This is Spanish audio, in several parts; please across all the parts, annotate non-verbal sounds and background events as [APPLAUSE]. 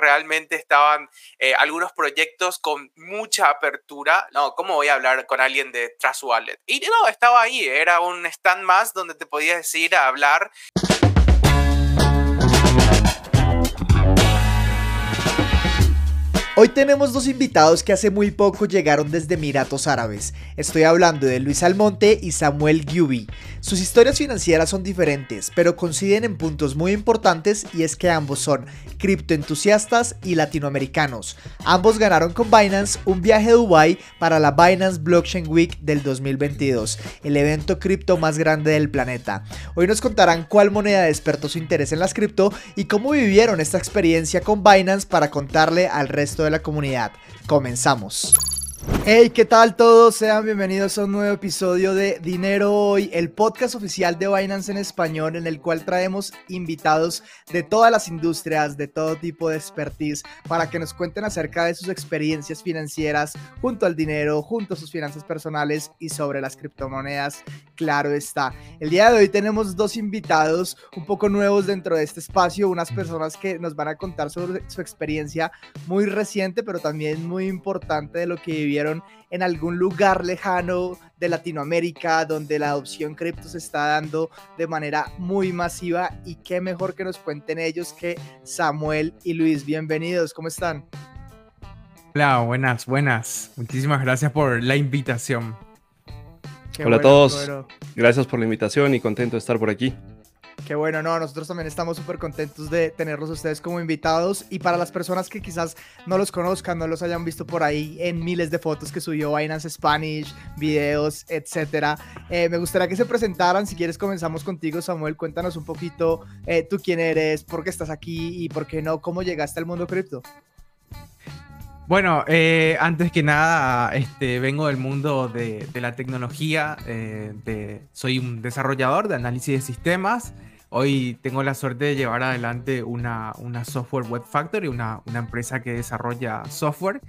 realmente estaban eh, algunos proyectos con mucha apertura. No, ¿cómo voy a hablar con alguien de Trust Wallet? Y no, estaba ahí, era un stand más donde te podías ir a hablar. Hoy tenemos dos invitados que hace muy poco llegaron desde Emiratos Árabes. Estoy hablando de Luis Almonte y Samuel Gyubi. Sus historias financieras son diferentes, pero coinciden en puntos muy importantes y es que ambos son criptoentusiastas y latinoamericanos. Ambos ganaron con Binance un viaje a Dubai para la Binance Blockchain Week del 2022, el evento cripto más grande del planeta. Hoy nos contarán cuál moneda despertó su interés en las cripto y cómo vivieron esta experiencia con Binance para contarle al resto de la comunidad. Comenzamos. Hey, ¿qué tal todos? Sean bienvenidos a un nuevo episodio de Dinero Hoy, el podcast oficial de Binance en español en el cual traemos invitados de todas las industrias, de todo tipo de expertise, para que nos cuenten acerca de sus experiencias financieras junto al dinero, junto a sus finanzas personales y sobre las criptomonedas, claro está. El día de hoy tenemos dos invitados un poco nuevos dentro de este espacio, unas personas que nos van a contar sobre su experiencia muy reciente, pero también muy importante de lo que vivieron en algún lugar lejano de Latinoamérica donde la adopción cripto se está dando de manera muy masiva y qué mejor que nos cuenten ellos que Samuel y Luis. Bienvenidos, ¿cómo están? Hola, buenas, buenas. Muchísimas gracias por la invitación. Hola a todos, gracias por la invitación y contento de estar por aquí. Qué bueno, no, nosotros también estamos súper contentos de tenerlos ustedes como invitados y para las personas que quizás no los conozcan, no los hayan visto por ahí en miles de fotos que subió Binance Spanish, videos, etcétera, eh, me gustaría que se presentaran. Si quieres comenzamos contigo, Samuel, cuéntanos un poquito eh, tú quién eres, por qué estás aquí y por qué no, cómo llegaste al mundo cripto. Bueno, eh, antes que nada, este, vengo del mundo de, la tecnología, soy un desarrollador de análisis de sistemas. Hoy tengo la suerte de llevar adelante una, una software web factory, una, una empresa que desarrolla software.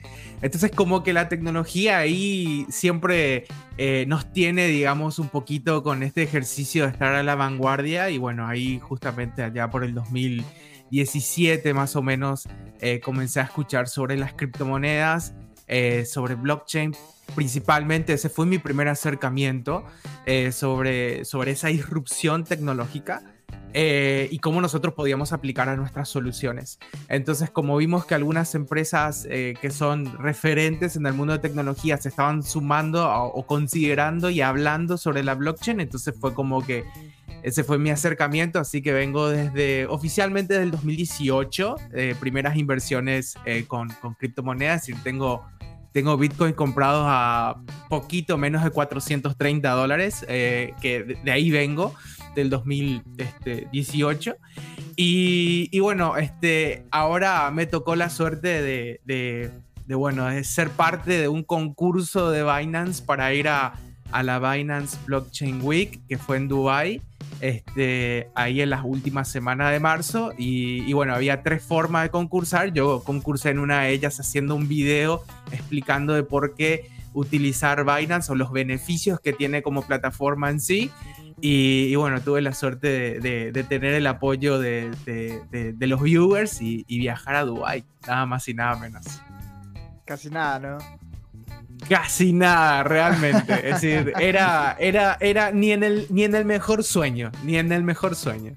Entonces como que la tecnología ahí siempre eh, nos tiene, digamos, un poquito con este ejercicio de estar a la vanguardia y bueno, ahí justamente allá por el 2017 más o menos eh, comencé a escuchar sobre las criptomonedas, eh, sobre blockchain, principalmente ese fue mi primer acercamiento sobre, sobre esa disrupción tecnológica. Eh, y cómo nosotros podíamos aplicar a nuestras soluciones. Entonces, como vimos que algunas empresas eh, que son referentes en el mundo de tecnología se estaban sumando o considerando y hablando sobre la blockchain, entonces fue como que ese fue mi acercamiento, así que vengo desde oficialmente desde el 2018, eh, primeras inversiones con, con criptomonedas, y tengo tengo Bitcoin comprados a poquito menos de 430 dólares, que de, ahí vengo del 2018. Y, bueno, este, ahora me tocó la suerte de, bueno, ser parte de un concurso de Binance para ir a, la Binance Blockchain Week, que fue en Dubai, este, ahí en las últimas semanas de marzo. Y, y, bueno, había tres formas de concursar. Yo concursé en una de ellas haciendo un video explicando de por qué utilizar Binance o los beneficios que tiene como plataforma en sí. Y, bueno, tuve la suerte de, tener el apoyo de, los viewers y, viajar a Dubai, nada más y nada menos. Casi nada, ¿no? Casi nada, realmente. Es decir, era, era, era ni en el, ni en el mejor sueño, ni en el mejor sueño.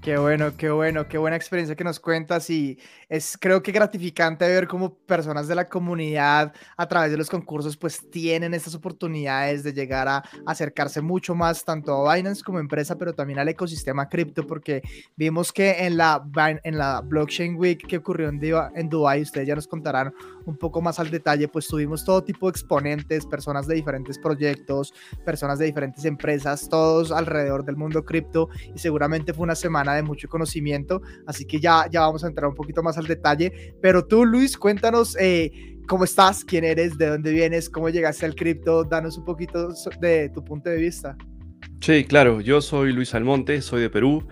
Qué bueno, qué bueno, qué buena experiencia que nos cuentas y es creo que gratificante ver cómo personas de la comunidad a través de los concursos pues tienen estas oportunidades de llegar a acercarse mucho más tanto a Binance como empresa, pero también al ecosistema cripto porque vimos que en la, en la Blockchain Week que ocurrió en, Dubai, ustedes ya nos contarán un poco más al detalle, pues tuvimos todo tipo de exponentes, personas de diferentes proyectos, personas de diferentes empresas, todos alrededor del mundo cripto y seguramente fue una semana de mucho conocimiento, así que ya, ya vamos a entrar un poquito más al detalle. Pero tú, Luis, cuéntanos eh, cómo estás, quién eres, de dónde vienes, cómo llegaste al cripto, danos un poquito de tu punto de vista. Sí, claro, yo soy Luis Almonte, soy de Perú.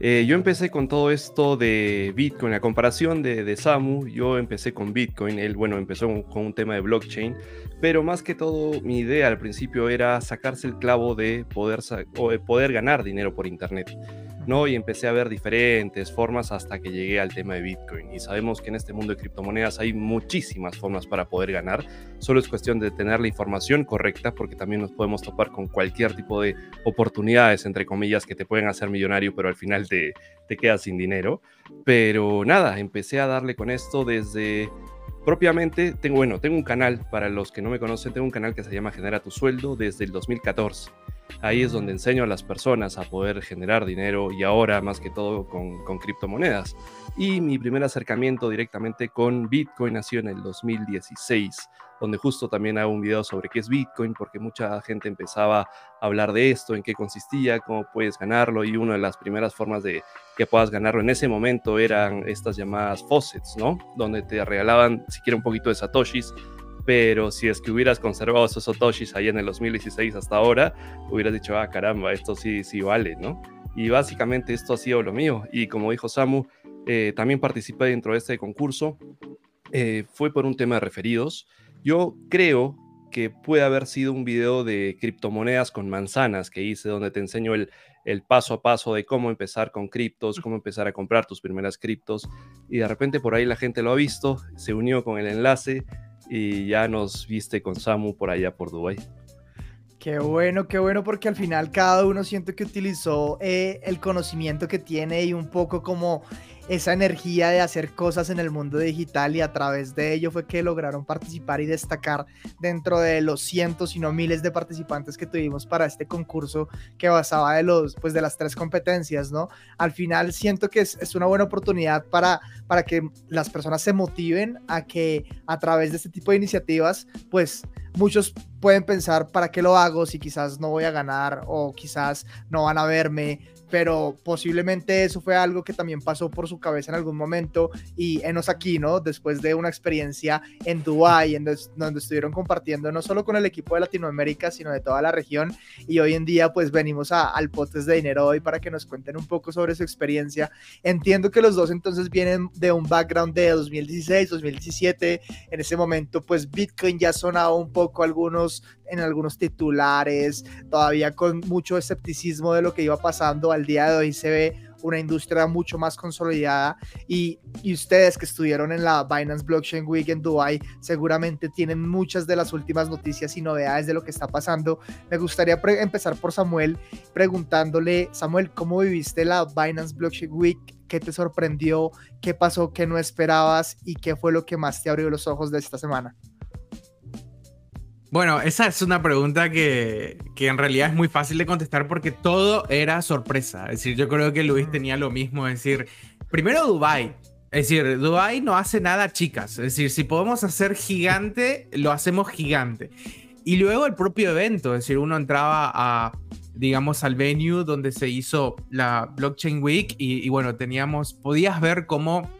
Eh, yo empecé con todo esto de Bitcoin, a comparación de, de, Samu, yo empecé con Bitcoin, él, bueno, empezó con un tema de blockchain, pero más que todo mi idea al principio era sacarse el clavo de poder, o de poder ganar dinero por Internet. ¿No? Y empecé a ver diferentes formas hasta que llegué al tema de Bitcoin. Y sabemos que en este mundo de criptomonedas hay muchísimas formas para poder ganar. Solo es cuestión de tener la información correcta porque también nos podemos topar con cualquier tipo de oportunidades, entre comillas, que te pueden hacer millonario, pero al final te, te quedas sin dinero. Pero nada, empecé a darle con esto desde propiamente tengo, bueno, tengo un canal, para los que no me conocen, tengo un canal que se llama Genera tu sueldo desde el 2014. Ahí es donde enseño a las personas a poder generar dinero y ahora más que todo con, con criptomonedas. Y mi primer acercamiento directamente con Bitcoin nació en el 2016 donde justo también hago un video sobre qué es Bitcoin, porque mucha gente empezaba a hablar de esto, en qué consistía, cómo puedes ganarlo, y una de las primeras formas de que puedas ganarlo en ese momento eran estas llamadas faucets, ¿no? Donde te regalaban siquiera un poquito de satoshis, pero si es que hubieras conservado esos satoshis ahí en el 2016 hasta ahora, hubieras dicho, ah, caramba, esto sí, sí vale, ¿no? Y básicamente esto ha sido lo mío. Y como dijo Samu, eh, también participé dentro de este concurso. Eh, fue por un tema de referidos. Yo creo que puede haber sido un video de criptomonedas con manzanas que hice donde te enseño el, el paso a paso de cómo empezar con criptos, cómo empezar a comprar tus primeras criptos. Y de repente por ahí la gente lo ha visto, se unió con el enlace y ya nos viste con Samu por allá por Dubai. Qué bueno, qué bueno, porque al final cada uno siento que utilizó eh, el conocimiento que tiene y un poco como esa energía de hacer cosas en el mundo digital y a través de ello fue que lograron participar y destacar dentro de los cientos y no miles de participantes que tuvimos para este concurso que basaba de los pues de las tres competencias, ¿no? Al final siento que es, es una buena oportunidad para para que las personas se motiven a que a través de este tipo de iniciativas pues muchos pueden pensar para qué lo hago si quizás no voy a ganar o quizás no van a verme pero posiblemente eso fue algo que también pasó por su cabeza en algún momento y enos aquí, ¿no? Después de una experiencia en Dubái, en donde estuvieron compartiendo no solo con el equipo de Latinoamérica, sino de toda la región y hoy en día pues venimos a, al Potes de Dinero hoy para que nos cuenten un poco sobre su experiencia. Entiendo que los dos entonces vienen de un background de 2016, 2017, en ese momento pues Bitcoin ya sonaba un poco algunos en algunos titulares, todavía con mucho escepticismo de lo que iba pasando. Al día de hoy se ve una industria mucho más consolidada y, y, ustedes que estuvieron en la Binance Blockchain Week en Dubai seguramente tienen muchas de las últimas noticias y novedades de lo que está pasando. Me gustaría empezar por Samuel preguntándole, Samuel, ¿cómo viviste la Binance Blockchain Week? ¿Qué te sorprendió? ¿Qué pasó que no esperabas? ¿Y qué fue lo que más te abrió los ojos de esta semana? Bueno, esa es una pregunta que, en realidad es muy fácil de contestar porque todo era sorpresa. Es decir, yo creo que Luis tenía lo mismo. Es decir, primero Dubai. Es decir, Dubai no hace nada chicas. Es decir, si podemos hacer gigante, lo hacemos gigante. Y luego el propio evento. Es decir, uno entraba a, digamos, al venue donde se hizo la Blockchain Week y, y bueno, teníamos, podías ver cómo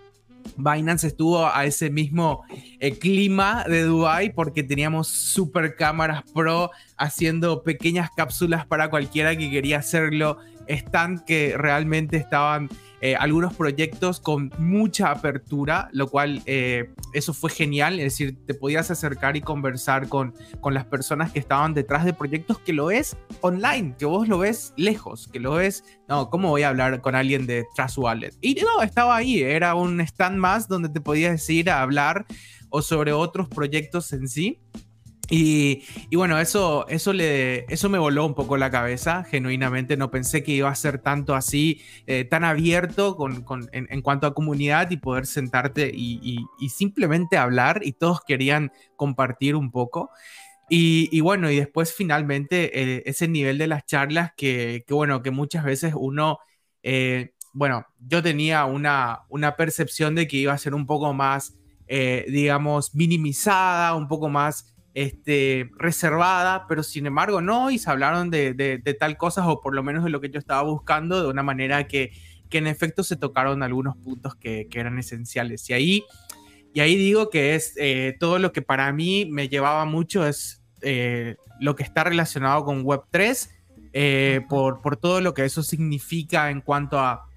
Binance estuvo a ese mismo eh, clima de Dubai porque teníamos super cámaras pro haciendo pequeñas cápsulas para cualquiera que quería hacerlo, están que realmente estaban eh, algunos proyectos con mucha apertura, lo cual eh, eso fue genial, es decir, te podías acercar y conversar con, con las personas que estaban detrás de proyectos que lo ves online, que vos lo ves lejos, que lo ves, no, ¿cómo voy a hablar con alguien de Trust Wallet? Y no, estaba ahí, era un stand más donde te podías ir a hablar o sobre otros proyectos en sí. Y, bueno, eso, eso, le, eso me voló un poco la cabeza, genuinamente. No pensé que iba a ser tanto así, eh, tan abierto con, con, en, cuanto a comunidad y poder sentarte y, y, simplemente hablar y todos querían compartir un poco. Y, bueno, y después finalmente eh, ese nivel de las charlas que, que, bueno, que muchas veces uno, eh, bueno, yo tenía una, una percepción de que iba a ser un poco más, digamos, minimizada, un poco más este, reservada, pero sin embargo no, y se hablaron de, de, tal cosas, o por lo menos de lo que yo estaba buscando, de una manera que, que en efecto se tocaron algunos puntos que, que eran esenciales. Y ahí, y ahí digo que es eh, todo lo que para mí me llevaba mucho, es eh, lo que está relacionado con Web3, eh, por, por todo lo que eso significa en cuanto a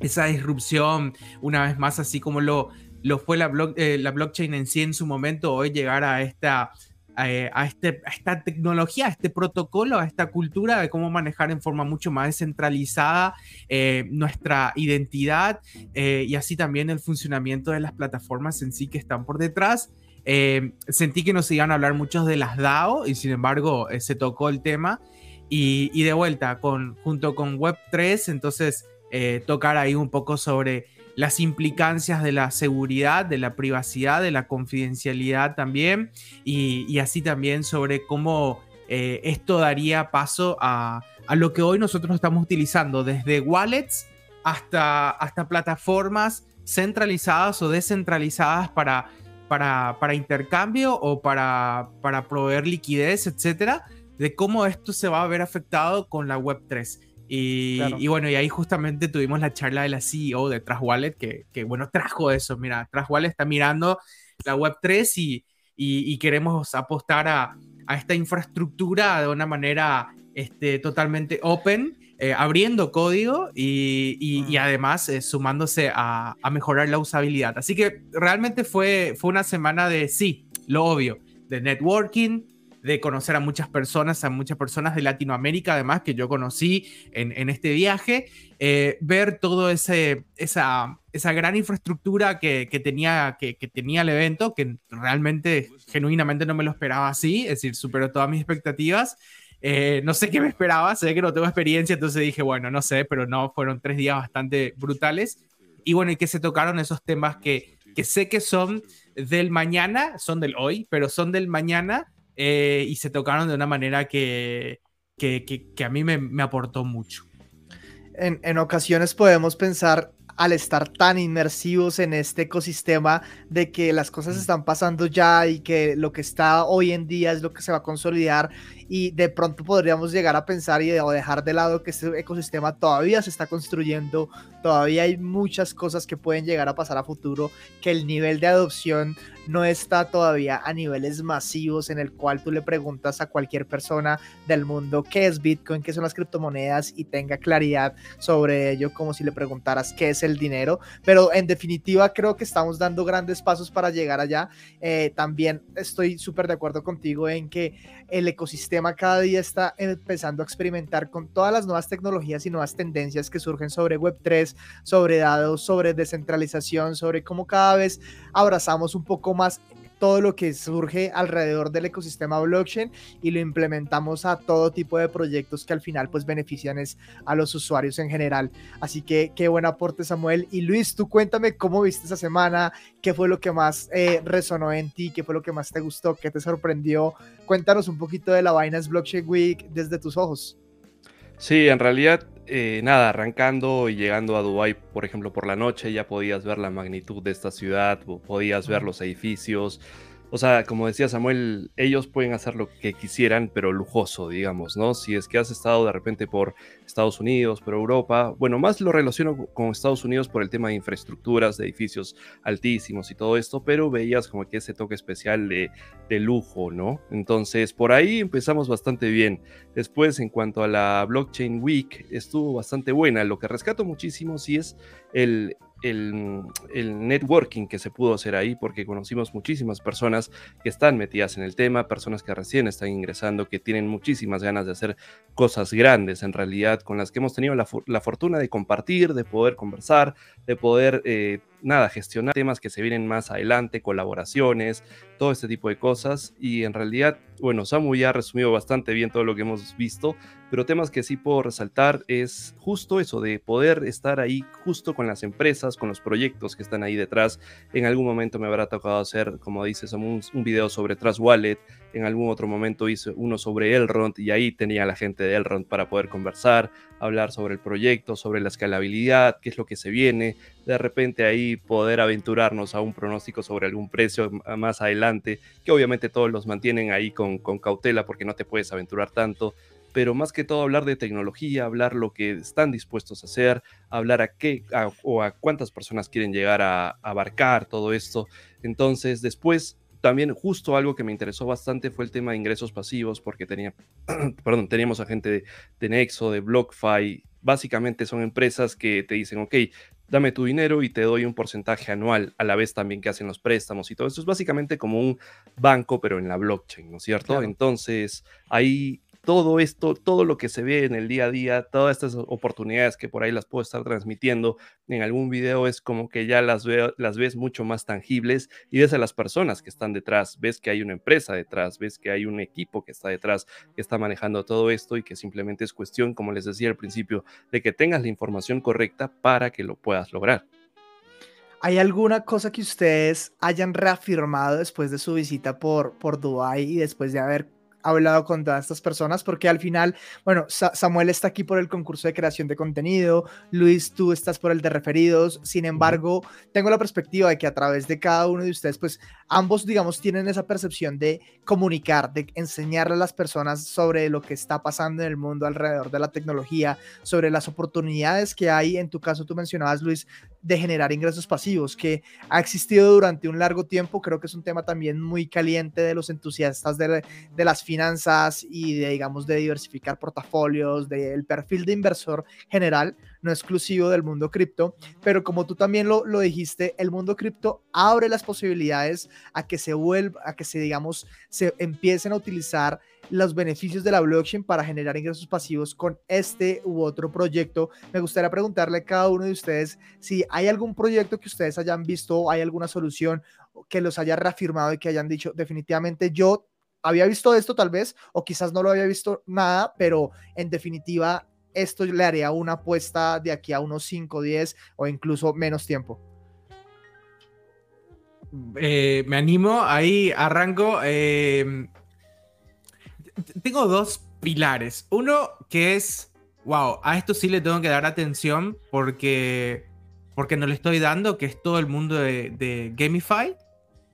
esa disrupción, una vez más, así como lo, lo fue la, la blockchain en sí en su momento, hoy llegar a esta eh, a, este, a esta tecnología, a este protocolo, a esta cultura de cómo manejar en forma mucho más descentralizada eh, nuestra identidad y así también el funcionamiento de las plataformas en sí que están por detrás. sentí que nos iban a hablar muchos de las DAO y sin embargo se tocó el tema y, y, de vuelta con, junto con Web3, entonces tocar ahí un poco sobre las implicancias de la seguridad, de la privacidad, de la confidencialidad también, y, así también sobre cómo eh, esto daría paso a, lo que hoy nosotros estamos utilizando, desde wallets hasta, hasta plataformas centralizadas o descentralizadas para, para, intercambio o para, para proveer liquidez, etcétera, de cómo esto se va a ver afectado con la Web3. Y, bueno, y ahí justamente tuvimos la charla de la CEO de Trust Wallet, que, que bueno, trajo eso. Mira, Trust Wallet está mirando la Web3 y, y, queremos apostar a, a, esta infraestructura de una manera este, totalmente open, eh, abriendo código y, y además eh, sumándose a, a, mejorar la usabilidad. Así que realmente fue, fue una semana de sí, lo obvio, de networking, de conocer a muchas personas, a muchas personas de Latinoamérica, además, que yo conocí en, este viaje, eh, ver todo ese, esa, esa gran infraestructura que, tenía, que, tenía el evento, que realmente, genuinamente no me lo esperaba así, es decir, superó todas mis expectativas. Eh, no sé qué me esperaba, sé que no tengo experiencia, entonces dije, bueno, no sé, pero no, fueron tres días bastante brutales. Y bueno, y que se tocaron esos temas que, que sé que son del mañana, son del hoy, pero son del mañana eh, y se tocaron de una manera que, que, que, a mí me, me aportó mucho. En, en, ocasiones podemos pensar al estar tan inmersivos en este ecosistema de que las cosas mm. están pasando ya y que lo que está hoy en día es lo que se va a consolidar y de pronto podríamos llegar a pensar y o dejar de lado que este ecosistema todavía se está construyendo, todavía hay muchas cosas que pueden llegar a pasar a futuro, que el nivel de adopción no está todavía a niveles masivos en el cual tú le preguntas a cualquier persona del mundo qué es Bitcoin, qué son las criptomonedas y tenga claridad sobre ello como si le preguntaras qué es el dinero. Pero en definitiva creo que estamos dando grandes pasos para llegar allá. Eh, también estoy súper de acuerdo contigo en que el ecosistema cada día está empezando a experimentar con todas las nuevas tecnologías y nuevas tendencias que surgen sobre Web3, sobre datos, sobre descentralización, sobre cómo cada vez abrazamos un poco más todo lo que surge alrededor del ecosistema blockchain y lo implementamos a todo tipo de proyectos que al final pues benefician a los usuarios en general. Así que qué buen aporte Samuel. Y Luis, tú cuéntame cómo viste esa semana, qué fue lo que más eh, resonó en ti, qué fue lo que más te gustó, qué te sorprendió. Cuéntanos un poquito de la Binance Blockchain Week desde tus ojos. Sí, en realidad eh, nada, arrancando y llegando a Dubai, por ejemplo, por la noche, ya podías ver la magnitud de esta ciudad, podías ver los edificios, o sea, como decía Samuel, ellos pueden hacer lo que quisieran, pero lujoso, digamos, ¿no? Si es que has estado de repente por Estados Unidos, por Europa, bueno, más lo relaciono con Estados Unidos por el tema de infraestructuras, de edificios altísimos y todo esto, pero veías como que ese toque especial de, de lujo, ¿no? Entonces, por ahí empezamos bastante bien. Después, en cuanto a la Blockchain Week, estuvo bastante buena. Lo que rescato muchísimo sí es el, el, networking que se pudo hacer ahí, porque conocimos muchísimas personas que están metidas en el tema, personas que recién están ingresando, que tienen muchísimas ganas de hacer cosas grandes en realidad, con las que hemos tenido la, fortuna de compartir, de poder conversar, de poder eh, nada, gestionar temas que se vienen más adelante, colaboraciones, todo este tipo de cosas. Y en realidad, bueno, Samu ya ha resumido bastante bien todo lo que hemos visto, pero temas que sí puedo resaltar es justo eso, de poder estar ahí justo con las empresas, con los proyectos que están ahí detrás. En algún momento me habrá tocado hacer, como dices, un, un video sobre Trust Wallet, en algún otro momento hice uno sobre Elrond y ahí tenía la gente de Elrond para poder conversar, hablar sobre el proyecto, sobre la escalabilidad, qué es lo que se viene, de repente ahí poder aventurarnos a un pronóstico sobre algún precio más adelante, que obviamente todos los mantienen ahí con, cautela porque no te puedes aventurar tanto, pero más que todo hablar de tecnología, hablar lo que están dispuestos a hacer, hablar a qué o a cuántas personas quieren llegar a abarcar todo esto. Entonces, después también justo algo que me interesó bastante fue el tema de ingresos pasivos, porque tenía, [CLEARS THROAT] perdón, teníamos a gente de, Nexo, de BlockFi. Básicamente son empresas que te dicen, ok, dame tu dinero y te doy un porcentaje anual, a la vez también que hacen los préstamos y todo eso. Es básicamente como un banco, pero en la blockchain, ¿no es cierto? Entonces, ahí todo esto, todo lo que se ve en el día a día, todas estas oportunidades que por ahí las puedo estar transmitiendo en algún video, es como que ya las, veo, las ves mucho más tangibles y ves a las personas que están detrás, ves que hay una empresa detrás, ves que hay un equipo que está detrás, que está manejando todo esto y que simplemente es cuestión, como les decía al principio, de que tengas la información correcta para que lo puedas lograr. ¿Hay alguna cosa que ustedes hayan reafirmado después de su visita por, por Dubái y después de haber hablado con todas estas personas, porque al final, bueno, Samuel está aquí por el concurso de creación de contenido, Luis, tú estás por el de referidos, sin embargo, tengo la perspectiva de que a través de cada uno de ustedes, pues ambos, digamos, tienen esa percepción de comunicar, de enseñarle a las personas sobre lo que está pasando en el mundo alrededor de la tecnología, sobre las oportunidades que hay, en tu caso tú mencionabas, Luis, de generar ingresos pasivos, que ha existido durante un largo tiempo, creo que es un tema también muy caliente de los entusiastas de, de las finanzas y de, digamos, de diversificar portafolios, del perfil de inversor general, no exclusivo del mundo cripto, pero como tú también lo, lo dijiste, el mundo cripto abre las posibilidades a que se vuelva, a que se, digamos, se empiecen a utilizar los beneficios de la blockchain para generar ingresos pasivos con este u otro proyecto. Me gustaría preguntarle a cada uno de ustedes si hay algún proyecto que ustedes hayan visto, hay alguna solución que los haya reafirmado y que hayan dicho definitivamente yo había visto esto tal vez o quizás no lo había visto nada, pero en definitiva esto le haría una apuesta de aquí a unos 5, 10 o incluso menos tiempo. Eh, me animo, ahí arranco. Eh, tengo dos pilares. Uno que es, wow, a esto sí le tengo que dar atención porque, porque no le estoy dando, que es todo el mundo de, Gamify.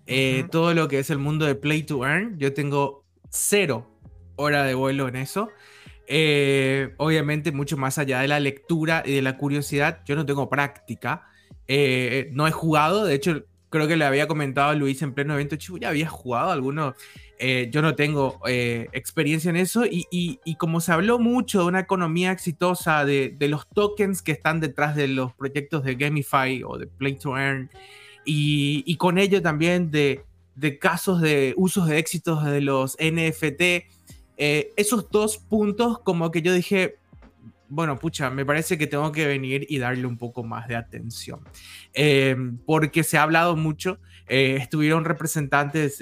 Eh, todo lo que es el mundo de Play to Earn. Yo tengo cero hora de vuelo en eso. Eh, obviamente, mucho más allá de la lectura y de la curiosidad, yo no tengo práctica. Eh, no he jugado, de hecho, creo que le había comentado a Luis en pleno evento, chico, ya había jugado alguno. Eh, yo no tengo eh, experiencia en eso y, como se habló mucho de una economía exitosa, de, los tokens que están detrás de los proyectos de Gamify o de Play to Earn y, con ello también de, casos de usos de éxitos de los NFT, eh, esos dos puntos como que yo dije, bueno, pucha, me parece que tengo que venir y darle un poco más de atención. porque se ha hablado mucho, estuvieron representantes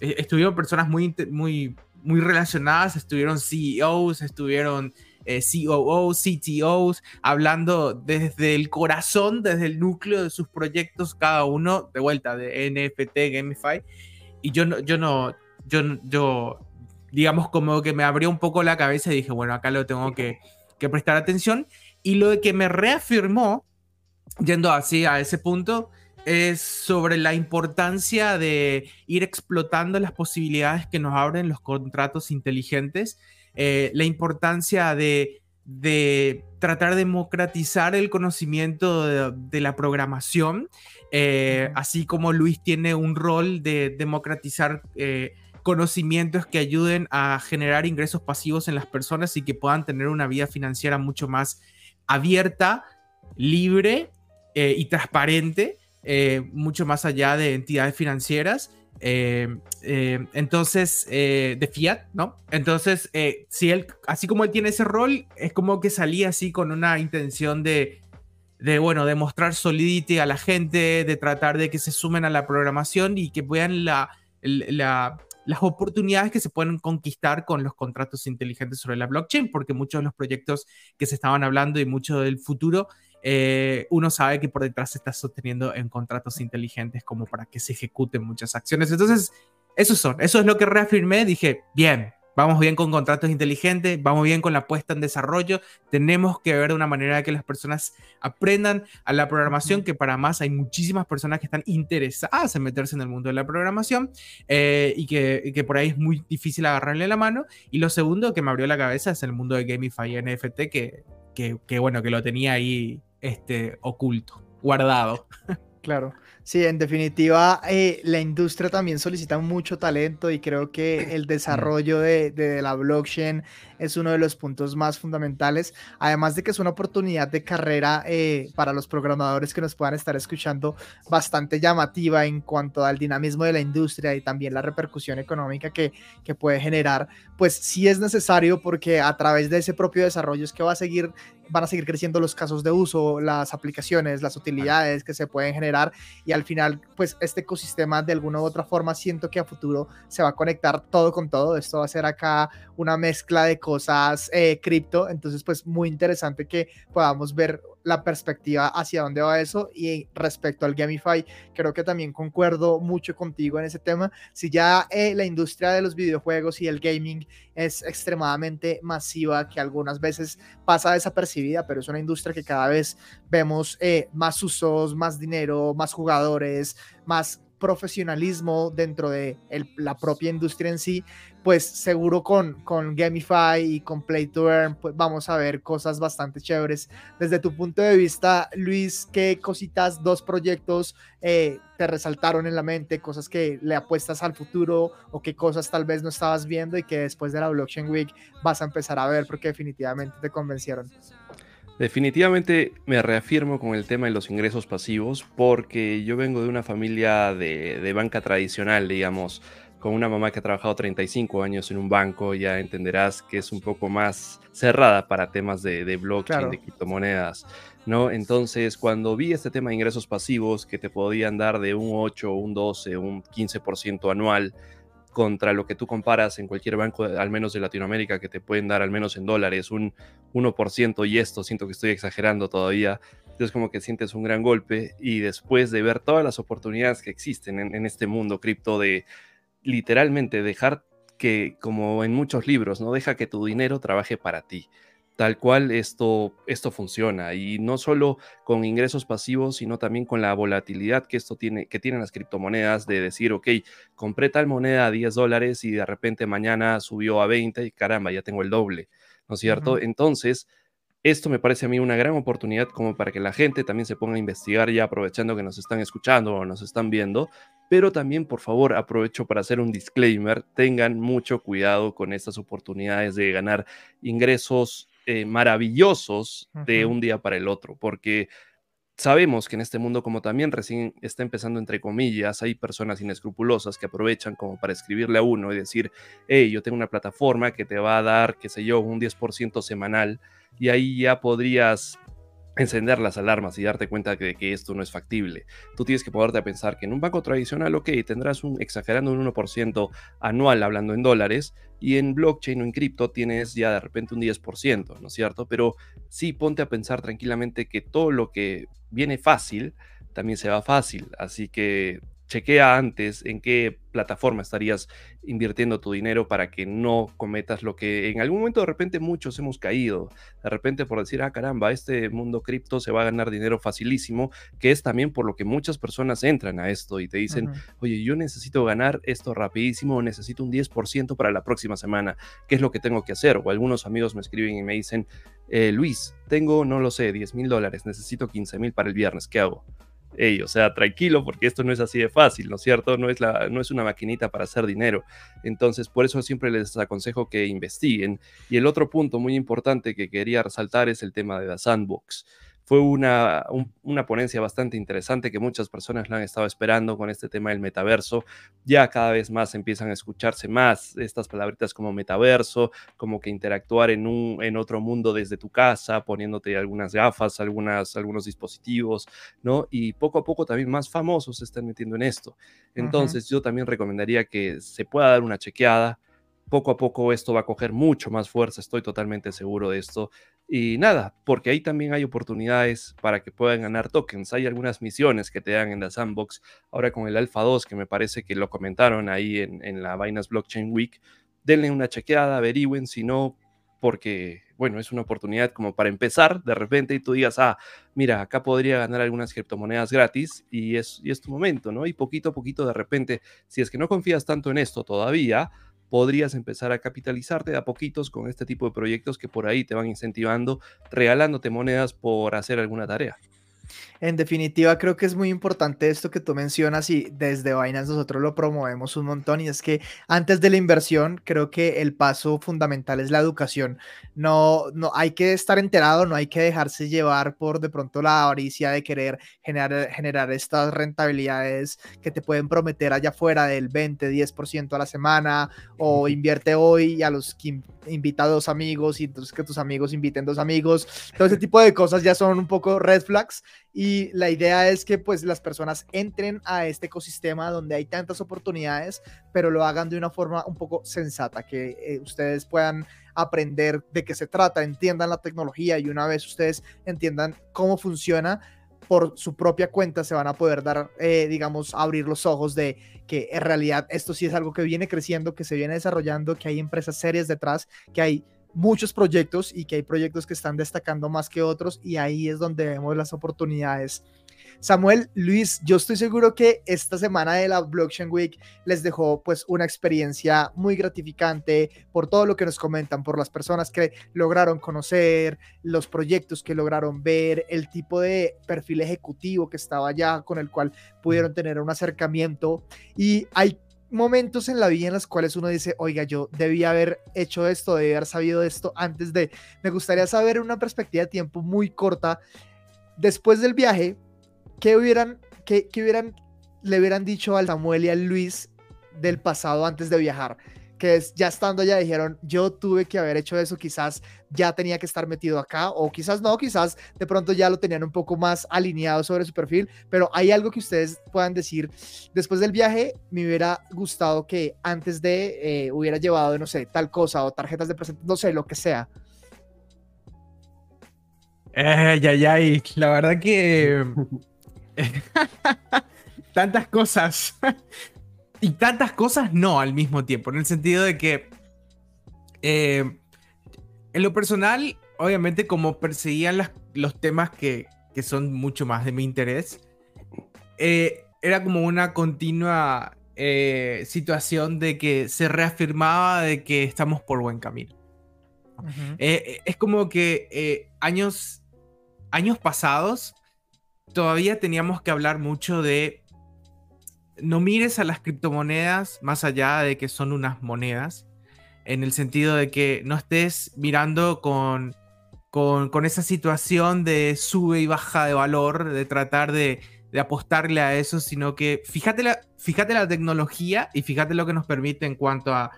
eh, estuvieron personas muy, muy, muy relacionadas, estuvieron CEOs, estuvieron eh, COOs, CTOs, hablando desde el corazón, desde el núcleo de sus proyectos, cada uno, de vuelta, de NFT, Gamify. Y yo no, yo no, yo, yo, digamos, como que me abrió un poco la cabeza y dije, bueno, acá lo tengo que, que prestar atención. Y lo que me reafirmó, yendo así a ese punto, es sobre la importancia de ir explotando las posibilidades que nos abren los contratos inteligentes, eh, la importancia de, tratar de democratizar el conocimiento de, la programación, eh, así como Luis tiene un rol de democratizar eh, conocimientos que ayuden a generar ingresos pasivos en las personas y que puedan tener una vida financiera mucho más abierta, libre y transparente eh, mucho más allá de entidades financieras. Eh, eh, entonces, de fiat, ¿no? Entonces, si él, así como él tiene ese rol, es como que salía así con una intención de, de, bueno, de mostrar solidity a la gente, de tratar de que se sumen a la programación y que vean la, las oportunidades que se pueden conquistar con los contratos inteligentes sobre la blockchain, porque muchos de los proyectos que se estaban hablando y mucho del futuro eh, uno sabe que por detrás se está sosteniendo en contratos inteligentes como para que se ejecuten muchas acciones. Entonces, esos son, eso es lo que reafirmé. Dije, bien, vamos bien con contratos inteligentes, vamos bien con la puesta en desarrollo. Tenemos que ver de una manera que las personas aprendan a la programación, que para más hay muchísimas personas que están interesadas en meterse en el mundo de la programación eh, y, que, que, por ahí es muy difícil agarrarle la mano. Y lo segundo que me abrió la cabeza es el mundo de Gamify NFT, que, que, que bueno, que lo tenía ahí este, oculto, guardado. [LAUGHS] Claro. Sí, en definitiva, eh, la industria también solicita mucho talento y creo que el desarrollo de, de, la blockchain es uno de los puntos más fundamentales, además de que es una oportunidad de carrera eh, para los programadores que nos puedan estar escuchando bastante llamativa en cuanto al dinamismo de la industria y también la repercusión económica que, que puede generar, pues sí es necesario porque a través de ese propio desarrollo es que va a seguir van a seguir creciendo los casos de uso, las aplicaciones, las utilidades que se pueden generar y al final, pues este ecosistema de alguna u otra forma siento que a futuro se va a conectar todo con todo. Esto va a ser acá una mezcla de cosas eh, cripto, entonces pues muy interesante que podamos ver la perspectiva hacia dónde va eso y respecto al Gamify, creo que también concuerdo mucho contigo en ese tema. Si ya eh, la industria de los videojuegos y el gaming es extremadamente masiva, que algunas veces pasa desapercibida, pero es una industria que cada vez vemos eh, más usos, más dinero, más jugadores, más profesionalismo dentro de la propia industria en sí, pues seguro con, con Gamify y con Play to Earn, pues vamos a ver cosas bastante chéveres. Desde tu punto de vista, Luis, ¿qué cositas, dos proyectos eh, te resaltaron en la mente? Cosas que le apuestas al futuro o qué cosas tal vez no estabas viendo y que después de la Blockchain Week vas a empezar a ver porque definitivamente te convencieron. Definitivamente me reafirmo con el tema de los ingresos pasivos porque yo vengo de una familia de, banca tradicional, digamos, con una mamá que ha trabajado 35 años en un banco, ya entenderás que es un poco más cerrada para temas de, blockchain, de criptomonedas, ¿no? Entonces, cuando vi este tema de ingresos pasivos que te podían dar de un 8, un 12, un 15% anual, contra lo que tú comparas en cualquier banco, al menos de Latinoamérica, que te pueden dar al menos en dólares un 1% y esto, siento que estoy exagerando todavía. Entonces como que sientes un gran golpe y después de ver todas las oportunidades que existen en, en este mundo cripto de literalmente dejar que, como en muchos libros, no deja que tu dinero trabaje para ti tal cual esto, esto funciona. Y no solo con ingresos pasivos, sino también con la volatilidad que esto tiene, que tienen las criptomonedas, de decir, ok, compré tal moneda a 10 dólares y de repente mañana subió a 20 y caramba, ya tengo el doble, ¿no es cierto? Entonces, esto me parece a mí una gran oportunidad como para que la gente también se ponga a investigar ya aprovechando que nos están escuchando o nos están viendo, pero también por favor aprovecho para hacer un disclaimer, tengan mucho cuidado con estas oportunidades de ganar ingresos eh, maravillosos de un día para el otro, porque sabemos que en este mundo, como también recién está empezando, entre comillas, hay personas inescrupulosas que aprovechan como para escribirle a uno y decir, hey, yo tengo una plataforma que te va a dar, qué sé yo, un 10% semanal, y ahí ya podrías encender las alarmas y darte cuenta de que esto no es factible. Tú tienes que poderte a pensar que en un banco tradicional, ok, tendrás un, exagerando un 1% anual hablando en dólares, y en blockchain o en cripto tienes ya de repente un 10%, ¿no es cierto? Pero sí ponte a pensar tranquilamente que todo lo que viene fácil, también se va fácil. Así que chequea antes en qué plataforma estarías invirtiendo tu dinero para que no cometas lo que en algún momento de repente muchos hemos caído. De repente por decir, ah, caramba, este mundo cripto se va a ganar dinero facilísimo, que es también por lo que muchas personas entran a esto y te dicen, oye, yo necesito ganar esto rapidísimo, necesito un 10% para la próxima semana. ¿Qué es lo que tengo que hacer? O algunos amigos me escriben y me dicen, eh, Luis, tengo, no lo sé, 10 mil dólares, necesito 15 mil para el viernes, ¿qué hago? O sea, tranquilo, porque esto no es así de fácil, ¿no es cierto? No es, la, no es una maquinita para hacer dinero. Entonces, por eso siempre les aconsejo que investiguen. Y el otro punto muy importante que quería resaltar es el tema de la sandbox fue una, una ponencia bastante interesante que muchas personas la han estado esperando con este tema del metaverso. Ya cada vez más empiezan a escucharse más estas palabritas como metaverso, como que interactuar en, un, en otro mundo desde tu casa, poniéndote algunas gafas, algunas, algunos dispositivos, ¿no? Y poco a poco también más famosos se están metiendo en esto. Entonces yo también recomendaría que se pueda dar una chequeada poco a poco esto va a coger mucho más fuerza, estoy totalmente seguro de esto. Y nada, porque ahí también hay oportunidades para que puedan ganar tokens. Hay algunas misiones que te dan en la sandbox. Ahora con el Alpha 2, que me parece que lo comentaron ahí en, la Binance Blockchain Week, denle una chequeada, averigüen, si no, porque, bueno, es una oportunidad como para empezar de repente y tú digas, ah, mira, acá podría ganar algunas criptomonedas gratis y es, y es tu momento, ¿no? Y poquito a poquito de repente, si es que no confías tanto en esto todavía, podrías empezar a capitalizarte a poquitos con este tipo de proyectos que por ahí te van incentivando, regalándote monedas por hacer alguna tarea. En definitiva, creo que es muy importante esto que tú mencionas y desde Binance nosotros lo promovemos un montón y es que antes de la inversión creo que el paso fundamental es la educación. No, no hay que estar enterado, no hay que dejarse llevar por de pronto la avaricia de querer generar, generar estas rentabilidades que te pueden prometer allá afuera del 20, 10% a la semana o invierte hoy y a los que invita a dos amigos y entonces que tus amigos inviten dos amigos. Todo ese [LAUGHS] tipo de cosas ya son un poco red flags y la idea es que pues las personas entren a este ecosistema donde hay tantas oportunidades, pero lo hagan de una forma un poco sensata, que eh, ustedes puedan aprender de qué se trata, entiendan la tecnología y una vez ustedes entiendan cómo funciona, por su propia cuenta se van a poder dar, eh, digamos, abrir los ojos de que en realidad esto sí es algo que viene creciendo, que se viene desarrollando, que hay empresas serias detrás, que hay muchos proyectos y que hay proyectos que están destacando más que otros y ahí es donde vemos las oportunidades. Samuel, Luis, yo estoy seguro que esta semana de la Blockchain Week les dejó pues una experiencia muy gratificante por todo lo que nos comentan, por las personas que lograron conocer, los proyectos que lograron ver, el tipo de perfil ejecutivo que estaba allá con el cual pudieron tener un acercamiento. Y hay momentos en la vida en los cuales uno dice, oiga, yo debía haber hecho esto, debía haber sabido esto antes de, me gustaría saber una perspectiva de tiempo muy corta. Después del viaje, ¿qué hubieran, qué, hubieran, le hubieran dicho al Samuel y al Luis del pasado antes de viajar? Que es, ya estando allá dijeron, yo tuve que haber hecho eso, quizás ya tenía que estar metido acá, o quizás no, quizás de pronto ya lo tenían un poco más alineado sobre su perfil, pero hay algo que ustedes puedan decir, después del viaje me hubiera gustado que antes de eh, hubiera llevado, no sé, tal cosa, o tarjetas de presente, no sé, lo que sea. Eh, ya, ya, y la verdad que [LAUGHS] [LAUGHS] tantas cosas. Y tantas cosas no al mismo tiempo. En el sentido de que. Eh, en lo personal, obviamente, como perseguían los temas que, son mucho más de mi interés, eh, era como una continua eh, situación de que se reafirmaba de que estamos por buen camino. es como que años, años pasados todavía teníamos que hablar mucho de no mires a las criptomonedas más allá de que son unas monedas, en el sentido de que no estés mirando con, con, esa situación de sube y baja de valor, de tratar de, apostarle a eso, sino que fíjate la, fíjate la tecnología y fíjate lo que nos permite en cuanto a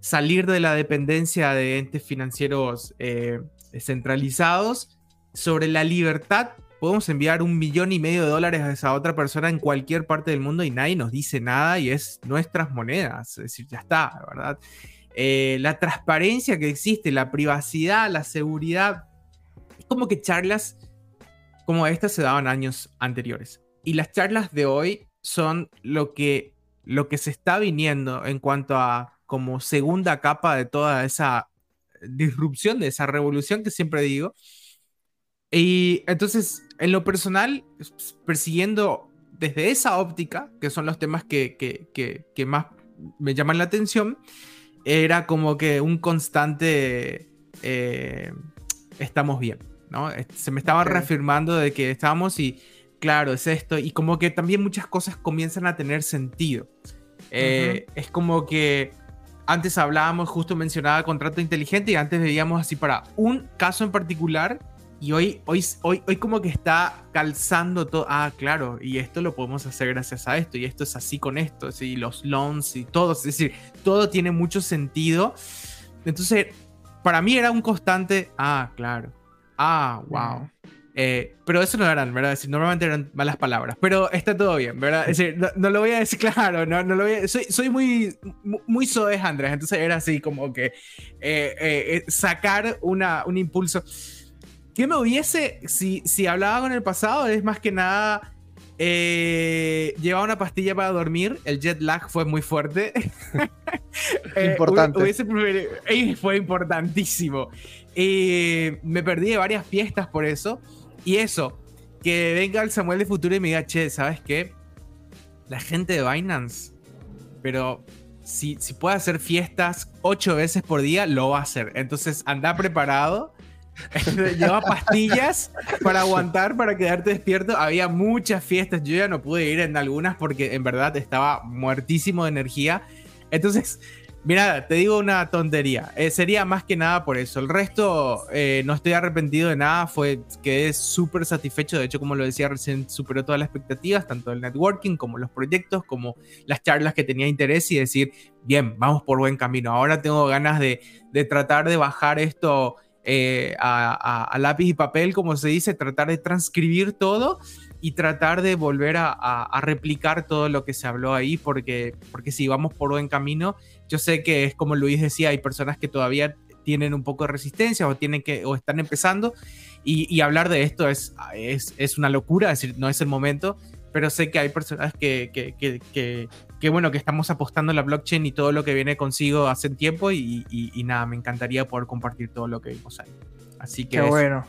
salir de la dependencia de entes financieros eh, centralizados sobre la libertad podemos enviar un millón y medio de dólares a esa otra persona en cualquier parte del mundo y nadie nos dice nada y es nuestras monedas. Es decir, ya está, ¿verdad? Eh, la transparencia que existe, la privacidad, la seguridad. Es como que charlas como estas se daban años anteriores. Y las charlas de hoy son lo que, lo que se está viniendo en cuanto a como segunda capa de toda esa disrupción, de esa revolución que siempre digo. Y entonces en lo personal, persiguiendo desde esa óptica, que son los temas que, que, más me llaman la atención, era como que un constante eh, estamos bien, ¿no? Se me estaba reafirmando de que estábamos y claro, es esto, y como que también muchas cosas comienzan a tener sentido. Eh, es como que antes hablábamos, justo mencionaba contrato inteligente y antes veíamos así para un caso en particular y hoy, hoy, hoy, hoy como que está calzando todo. Ah, claro, y esto lo podemos hacer gracias a esto, y esto es así con esto, y los loans y todo. Es decir, todo tiene mucho sentido. Entonces, para mí era un constante. Ah, claro. Ah, wow. Eh, pero eso no eran, ¿verdad? Es decir, normalmente eran malas palabras. Pero está todo bien, ¿verdad? Es decir, no, lo voy a decir [LAUGHS] claro, no, no lo voy a, soy, soy muy, muy soez, Andrés. Entonces era así como que eh, eh, sacar una, un impulso. ¿Qué me hubiese, si, si hablaba con el pasado, es más que nada eh, llevaba una pastilla para dormir, el jet lag fue muy fuerte. [LAUGHS] Eh, Importante. fue importantísimo. Eh, me perdí de varias fiestas por eso. Y eso, que venga el Samuel de futuro y me diga, che, ¿sabes qué? La gente de Binance, pero si, si puede hacer fiestas ocho veces por día, lo va a hacer. Entonces anda preparado Lleva pastillas para aguantar, para quedarte despierto. Había muchas fiestas. Yo ya no pude ir en algunas porque en verdad estaba muertísimo de energía. Entonces, Mira, te digo una tontería. Eh, sería más que nada por eso. El resto, eh, no estoy arrepentido de nada. Fue quedé súper satisfecho. De hecho, como lo decía recién, superó todas las expectativas, tanto el networking como los proyectos, como las charlas que tenía interés y decir, bien, vamos por buen camino. Ahora tengo ganas de, tratar de bajar esto eh, a, lápiz y papel, como se dice, tratar de transcribir todo y tratar de volver a, replicar todo lo que se habló ahí, porque, porque si vamos por buen camino yo sé que es como Luis decía, hay personas que todavía tienen un poco de resistencia o, tienen que, o están empezando y, hablar de esto es, es, es, una locura, es decir, no es el momento, pero sé que hay personas que, bueno, que estamos apostando en la blockchain y todo lo que viene consigo hace tiempo y, y, nada, me encantaría poder compartir todo lo que vimos ahí. Así que... Qué bueno.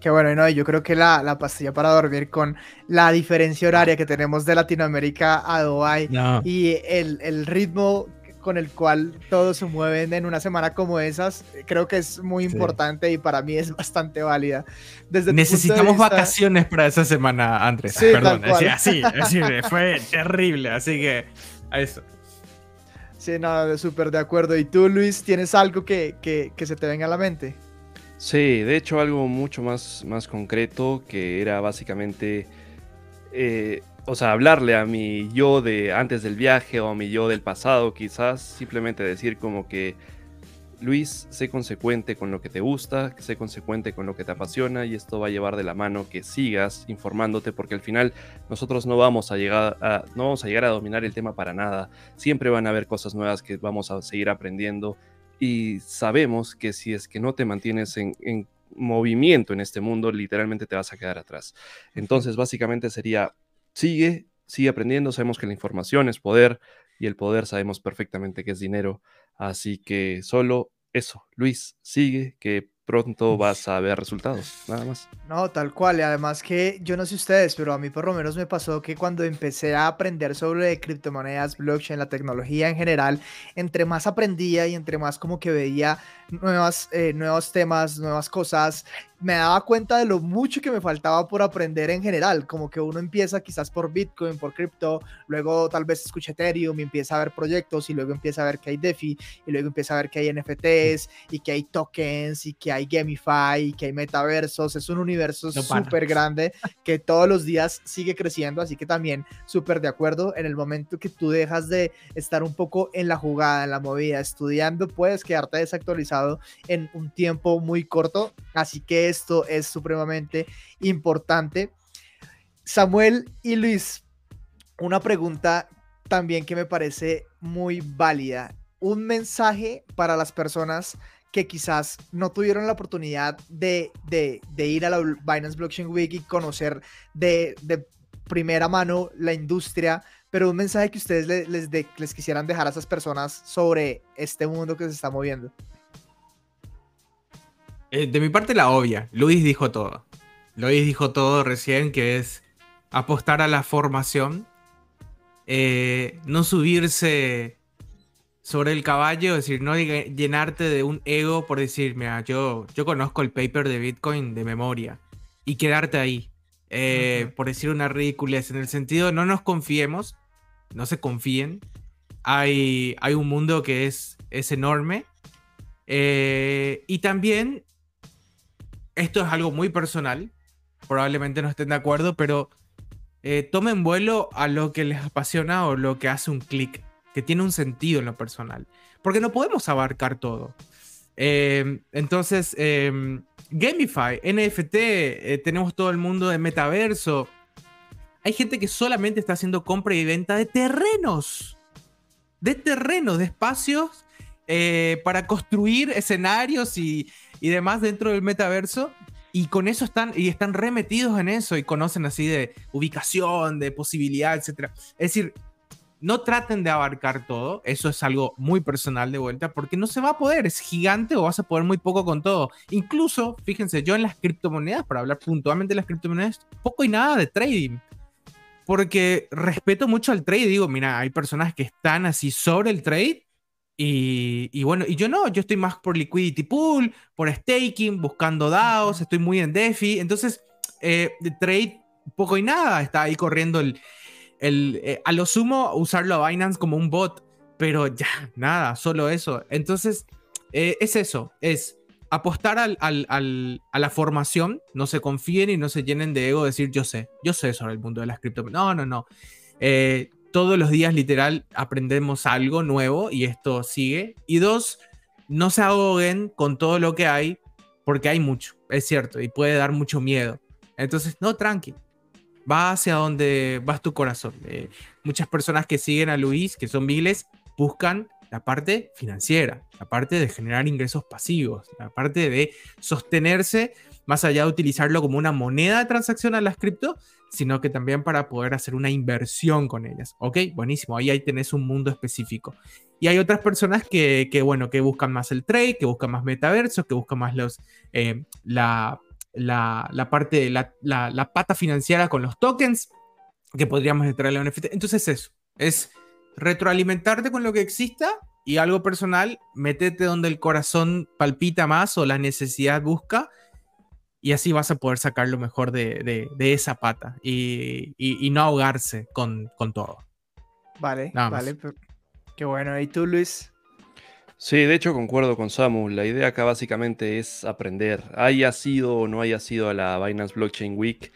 Qué bueno, no, yo creo que la, la, pastilla para dormir con la diferencia horaria que tenemos de Latinoamérica a Dubai y el, el, ritmo con el cual todos se mueven en una semana como esas, creo que es muy importante y para mí es bastante válida. Desde Necesitamos vacaciones para esa semana, Andrés. Sí, Perdón, así, así, fue terrible, así que a eso. Sí, no, súper de acuerdo. ¿Y tú, Luis, tienes algo que, que, que, se te venga a la mente? Sí, de hecho algo mucho más, más concreto que era básicamente... Eh, o sea, hablarle a mi yo de antes del viaje o a mi yo del pasado, quizás simplemente decir como que, Luis, sé consecuente con lo que te gusta, sé consecuente con lo que te apasiona y esto va a llevar de la mano que sigas informándote porque al final nosotros no vamos a llegar a, no vamos a, llegar a dominar el tema para nada. Siempre van a haber cosas nuevas que vamos a seguir aprendiendo y sabemos que si es que no te mantienes en, en movimiento en este mundo, literalmente te vas a quedar atrás. Entonces, básicamente sería sigue, sigue aprendiendo, sabemos que la información es poder y el poder sabemos perfectamente que es dinero, así que solo eso, Luis, sigue, que pronto vas a ver resultados, nada más. No, tal cual, y además que yo no sé ustedes, pero a mí por lo menos me pasó que cuando empecé a aprender sobre criptomonedas, blockchain, la tecnología en general, entre más aprendía y entre más como que veía nuevas, eh, nuevos temas, nuevas cosas, me daba cuenta de lo mucho que me faltaba por aprender en general, como que uno empieza quizás por Bitcoin, por cripto, luego tal vez escucha Ethereum y empieza a ver proyectos y luego empieza a ver que hay DeFi y luego empieza a ver que hay NFTs y que hay tokens y que hay Gamify y que hay metaversos, es un universo súper grande que todos los días sigue creciendo, así que también súper de acuerdo, en el momento que tú dejas de estar un poco en la jugada, en la movida, estudiando, puedes quedarte desactualizado en un tiempo muy corto, así que esto es supremamente importante. Samuel y Luis, una pregunta también que me parece muy válida. Un mensaje para las personas que quizás no tuvieron la oportunidad de, ir a la Binance Blockchain Week y conocer de, primera mano la industria, pero un mensaje que ustedes les, les quisieran dejar a esas personas sobre este mundo que se está moviendo. Eh, de mi parte, la obvia. Luis dijo todo. Luis dijo todo recién, que es apostar a la formación, eh, no subirse sobre el caballo, es decir, no llenarte de un ego por decir, mira, yo, yo conozco el paper de Bitcoin de memoria y quedarte ahí. Eh, por decir una ridiculez, en el sentido, no nos confiemos, no se confíen. Hay, hay un mundo que es, es enorme. y también esto es algo muy personal, probablemente no estén de acuerdo, pero eh, tomen vuelo a lo que les apasiona o lo que hace un clic, que tiene un sentido en lo personal, porque no podemos abarcar todo. Em, entonces, em, Gamify, NFT, eh, tenemos todo el mundo de metaverso. Hay gente que solamente está haciendo compra y venta de terrenos, de terrenos, de espacios eh, para construir escenarios y, y demás dentro del metaverso. Y con eso están, y están remetidos en eso y conocen así de ubicación, de posibilidad, etc. Es decir, no traten de abarcar todo, eso es algo muy personal de vuelta, porque no se va a poder, es gigante o vas a poder muy poco con todo. Incluso, fíjense, yo en las criptomonedas, para hablar puntualmente de las criptomonedas, poco y nada de trading. Porque respeto mucho al trade, digo, mira, hay personas que están así sobre el trade Y, bueno, y yo no, yo estoy más por liquidity pool, por staking, buscando DAOs, estoy muy en DeFi. Entonces, eh, trade poco y nada, está ahí corriendo el, el eh, a lo sumo usarlo a Binance como un bot, pero ya, nada, solo eso. Entonces, eh, es eso, es apostar al, a la formación, no se confíen y no se llenen de ego decir yo sé, yo sé sobre el mundo de las criptomonedas. No, no, no. Eh, todos los días literal aprendemos algo nuevo y esto sigue. Y dos, no se ahoguen con todo lo que hay porque hay mucho, es cierto, y puede dar mucho miedo. Entonces, no, tranqui. Va hacia donde vas tu corazón. Eh, muchas personas que siguen a Luis, que son viles, buscan la parte financiera, la parte de generar ingresos pasivos, la parte de sostenerse más allá de utilizarlo como una moneda de transacción a las cripto, sino que también para poder hacer una inversión con ellas. Ok, buenísimo, ahí, ahí tenés un mundo específico. Y hay otras personas que, bueno, que buscan más el trade, que buscan más metaversos, que buscan más los, eh, la, la, parte, la, la, pata financiera con los tokens, que podríamos entrar a NFT. Entonces eso, es retroalimentarte con lo que exista y algo personal, métete donde el corazón palpita más o la necesidad busca y así vas a poder sacar lo mejor de, esa pata y, no ahogarse con, todo. Vale, vale, qué bueno. ¿Y tú, Luis? Sí, de hecho concuerdo con Samu. La idea acá básicamente es aprender. Haya sido o no haya sido a la Binance Blockchain Week,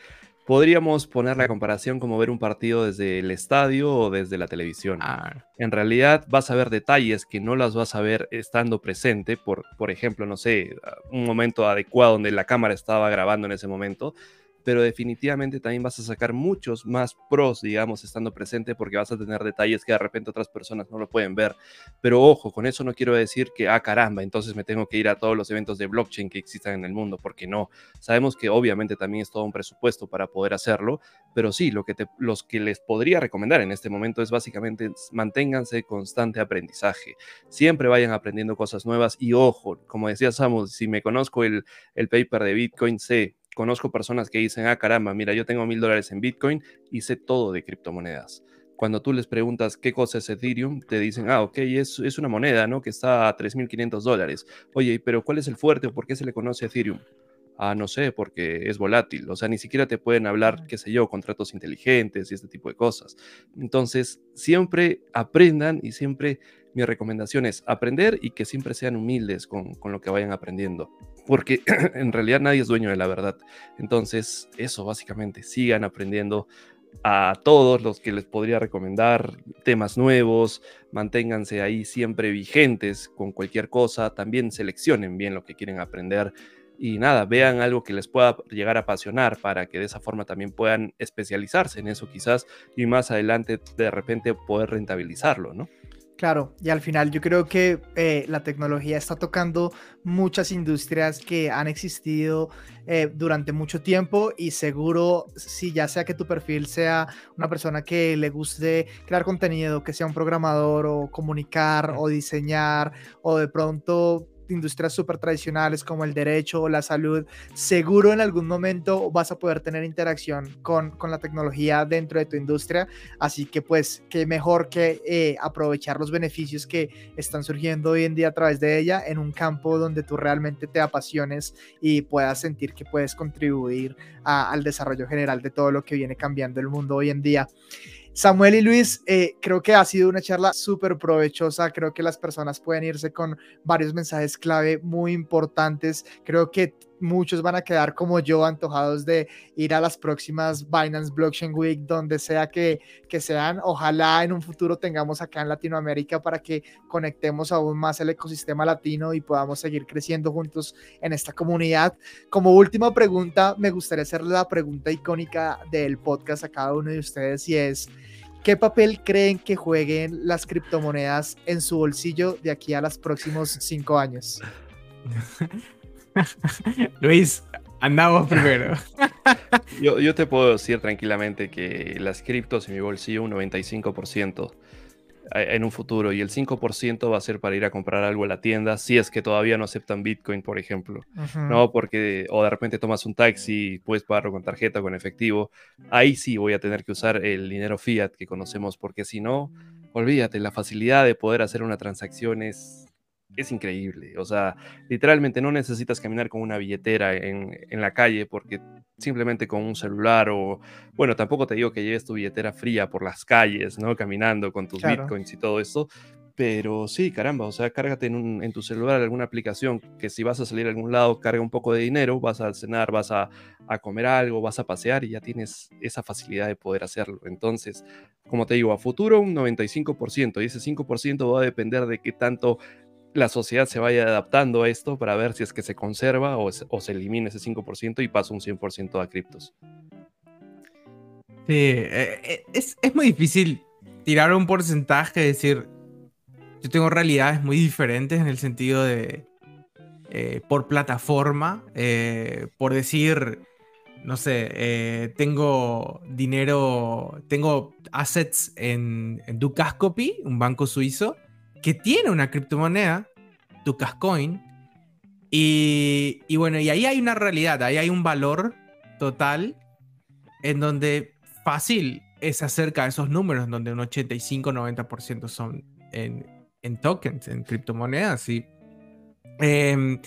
podríamos poner la comparación como ver un partido desde el estadio o desde la televisión. Ah. En realidad vas a ver detalles que no las vas a ver estando presente, por, por ejemplo, no sé, un momento adecuado donde la cámara estaba grabando en ese momento, pero definitivamente también vas a sacar muchos más pros, digamos, estando presente porque vas a tener detalles que de repente otras personas no lo pueden ver. Pero ojo, con eso no quiero decir que, ah, caramba, entonces me tengo que ir a todos los eventos de blockchain que existan en el mundo, porque no. Sabemos que obviamente también es todo un presupuesto para poder hacerlo, pero sí, lo que te, los que les podría recomendar en este momento es básicamente manténganse constante aprendizaje. Siempre vayan aprendiendo cosas nuevas y ojo, como decía Samu, si me conozco el, el paper de Bitcoin, sé conozco personas que dicen, ah, caramba, mira, yo tengo mil dólares en Bitcoin y sé todo de criptomonedas. Cuando tú les preguntas qué cosa es Ethereum, te dicen, ah, ok, es, es una moneda, ¿no? Que está a 3.500 dólares. Oye, pero ¿cuál es el fuerte o por qué se le conoce Ethereum? Ah, no sé, porque es volátil. O sea, ni siquiera te pueden hablar, qué sé yo, contratos inteligentes y este tipo de cosas. Entonces, siempre aprendan y siempre mi recomendación es aprender y que siempre sean humildes con, con lo que vayan aprendiendo porque [CLEARS THROAT] en realidad nadie es dueño de la verdad. Entonces, eso básicamente, sigan aprendiendo a todos los que les podría recomendar temas nuevos, manténganse ahí siempre vigentes con cualquier cosa, también seleccionen bien lo que quieren aprender y nada, vean algo que les pueda llegar a apasionar para que de esa forma también puedan especializarse en eso quizás y más adelante de repente poder rentabilizarlo, ¿no? Claro, y al final yo creo que eh, la tecnología está tocando muchas industrias que han existido eh, durante mucho tiempo y seguro si ya sea que tu perfil sea una persona que le guste crear contenido, que sea un programador o comunicar o diseñar o de pronto industrias súper tradicionales como el derecho o la salud, seguro en algún momento vas a poder tener interacción con, con la tecnología dentro de tu industria. Así que pues, qué mejor que eh, aprovechar los beneficios que están surgiendo hoy en día a través de ella en un campo donde tú realmente te apasiones y puedas sentir que puedes contribuir al desarrollo general de todo lo que viene cambiando el mundo hoy en día. Samuel y Luis, eh, creo que ha sido una charla súper provechosa. Creo que las personas pueden irse con varios mensajes clave muy importantes. Creo que muchos van a quedar como yo, antojados de ir a las próximas Binance Blockchain Week, donde sea que, que sean. Ojalá en un futuro tengamos acá en Latinoamérica para que conectemos aún más el ecosistema latino y podamos seguir creciendo juntos en esta comunidad. Como última pregunta, me gustaría hacerle la pregunta icónica del podcast a cada uno de ustedes y es... ¿Qué papel creen que jueguen las criptomonedas en su bolsillo de aquí a los próximos cinco años? [LAUGHS] [LAUGHS] Luis, andamos primero. [LAUGHS] yo, te puedo decir tranquilamente que las criptos en mi bolsillo un 95% en un futuro y el 5% va a ser para ir a comprar algo a la tienda si es que todavía no aceptan Bitcoin, por ejemplo. No, porque o de repente tomas un taxi, puedes pagarlo con tarjeta o con efectivo. Ahí sí voy a tener que usar el dinero fiat que conocemos porque si no, olvídate, la facilidad de poder hacer una transacción es, es increíble. O sea, literalmente no necesitas caminar con una billetera en, en, la calle porque simplemente con un celular o, bueno, tampoco te digo que lleves tu billetera fría por las calles, ¿no? Caminando con tus bitcoins y todo eso, pero sí, caramba, o sea, cárgate en, en, tu celular alguna aplicación que si vas a salir a algún lado, carga un poco de dinero, vas a cenar, vas a, a, comer algo, vas a pasear y ya tienes esa facilidad de poder hacerlo. Entonces, como te digo, a futuro un 95% y ese 5% va a depender de qué tanto la sociedad se vaya adaptando a esto para ver si es que se conserva o, se elimina ese 5% y pasa un 100% a criptos. Sí, eh, eh, es, es muy difícil tirar un porcentaje, decir, yo tengo realidades muy diferentes en el sentido de, eh, por plataforma, por decir, no sé, tengo dinero, tengo assets en, en Dukascopy, un banco suizo, que tiene una criptomoneda, Dukascoin, y, y bueno, y ahí hay una realidad, ahí hay un valor total en donde fácil es acerca de esos números, donde un 85-90% son en, en tokens, en criptomonedas. Y eh,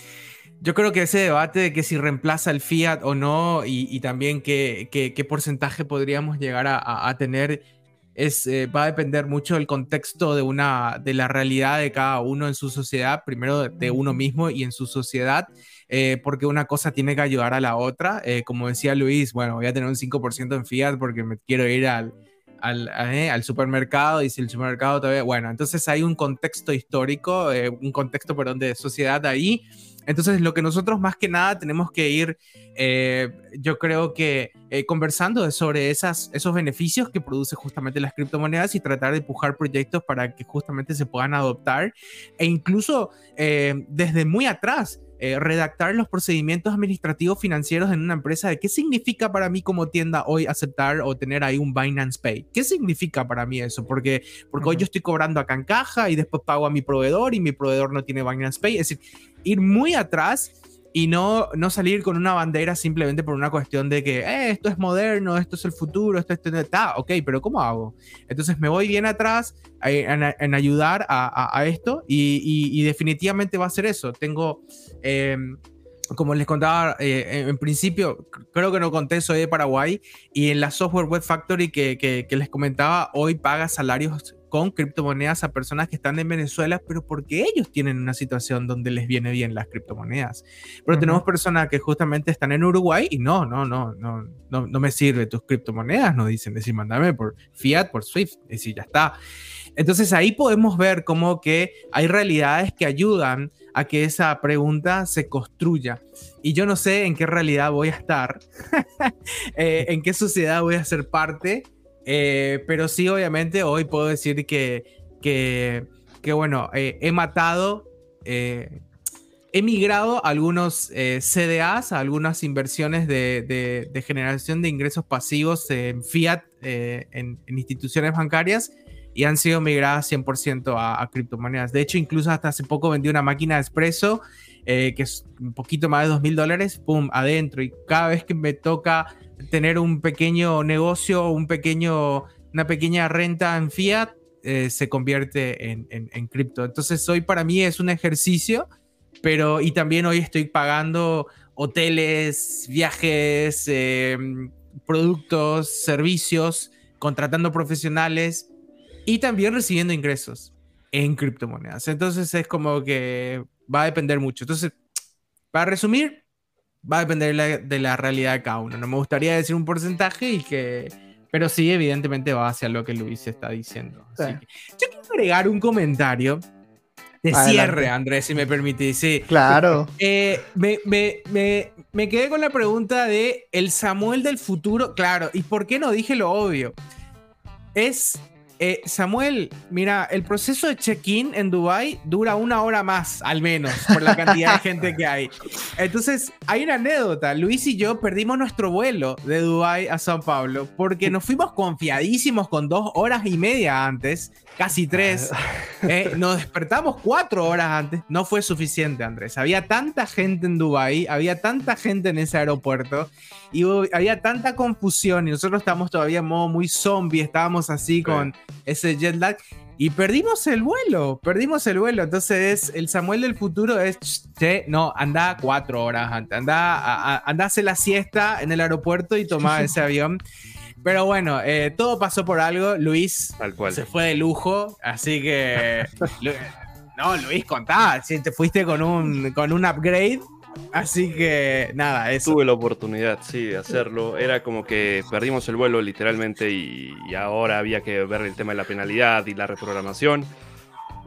yo creo que ese debate de que si reemplaza el fiat o no y, también qué, qué, qué, porcentaje podríamos llegar a tener es, eh, va a depender mucho del contexto de, una, de la realidad de cada uno en su sociedad, primero de, uno mismo y en su sociedad. Eh, porque una cosa tiene que ayudar a la otra. Eh, como decía Luis, bueno, voy a tener un 5% en fiat porque me quiero ir al, al, al, supermercado y si el supermercado todavía, bueno, entonces hay un contexto histórico, un contexto, perdón, de sociedad ahí. Entonces, lo que nosotros más que nada tenemos que ir, eh, yo creo que eh, conversando sobre esas, esos beneficios que produce justamente las criptomonedas y tratar de empujar proyectos para que justamente se puedan adoptar e incluso eh, desde muy atrás eh, redactar los procedimientos administrativos financieros en una empresa de qué significa para mí como tienda hoy aceptar o tener ahí un Binance Pay. ¿Qué significa para mí eso? Porque, porque uh -huh. hoy yo estoy cobrando acá en caja y después pago a mi proveedor y mi proveedor no tiene Binance Pay. Es decir, ir muy atrás y no, no salir con una bandera simplemente por una cuestión de que eh, esto es moderno, esto es el futuro, esto está, ok, pero ¿cómo hago? Entonces me voy bien atrás en, en ayudar a, a, a esto y, y, y, definitivamente va a ser eso. Tengo... Eh, como les contaba eh, en principio, creo que no conté, soy de Paraguay y en la Software Web Factory que, que, que les comentaba, hoy paga salarios con criptomonedas a personas que están en Venezuela, pero porque ellos tienen una situación donde les viene bien las criptomonedas. Pero uh -huh. tenemos personas que justamente están en Uruguay y no, no, no, no, no, no me sirve tus criptomonedas, nos dicen, decir, mándame por fiat, por Swift, y si ya está. Entonces ahí podemos ver cómo que hay realidades que ayudan a que esa pregunta se construya. Y yo no sé en qué realidad voy a estar, [LAUGHS] eh, en qué sociedad voy a ser parte, eh, pero sí, obviamente, hoy puedo decir que, que, bueno, eh, he matado, eh, he migrado a algunos CDAs, a algunas inversiones de, de, generación de ingresos pasivos en fiat, en, instituciones bancarias, y han sido migradas 100% a, a, criptomonedas. De hecho, incluso hasta hace poco vendí una máquina de expreso. Que es un poquito más de dos mil dólares, pum, adentro. Y cada vez que me toca tener un pequeño negocio, un pequeño, una pequeña renta en fiat, eh, se convierte en, en, cripto. Entonces hoy para mí es un ejercicio, pero y también hoy estoy pagando hoteles, viajes, eh, productos, servicios, contratando profesionales y también recibiendo ingresos en criptomonedas. Entonces es como que va a depender mucho. Entonces, para resumir, va a depender de la, de la, realidad de cada uno. No me gustaría decir un porcentaje y que, pero sí, evidentemente va hacia lo que Luis está diciendo. Sí. Que, yo quiero agregar un comentario de Adelante. cierre, Andrés, si me permitís. Sí. Claro. Eh, me, me, me, me quedé con la pregunta de el Samuel del futuro. Claro, ¿y por qué no dije lo obvio? Es eh, Samuel, mira, el proceso de check-in en Dubai dura una hora más, al menos, por la cantidad de gente que hay. Entonces, hay una anécdota. Luis y yo perdimos nuestro vuelo de Dubai a Sao Paulo porque nos fuimos confiadísimos con dos horas y media antes, casi tres. [LAUGHS] Eh, nos despertamos cuatro horas antes. No fue suficiente, Andrés. Había tanta gente en Dubai, había tanta gente en ese aeropuerto y había tanta confusión y nosotros estábamos todavía en modo muy zombie, estábamos así con ese jet lag y perdimos el vuelo, perdimos el vuelo. Entonces, el Samuel del futuro es, che, no, anda cuatro horas antes, anda, a, anda a hacer la siesta en el aeropuerto y toma [LAUGHS] ese avión. Pero bueno, eh, todo pasó por algo. Luis Tal cual. se fue de lujo, así que. [LAUGHS] no, Luis, contá, si te fuiste con un, con un upgrade. Así que nada, eso. Tuve la oportunidad, sí, de hacerlo. Era como que perdimos el vuelo literalmente y, y ahora había que ver el tema de la penalidad y la reprogramación.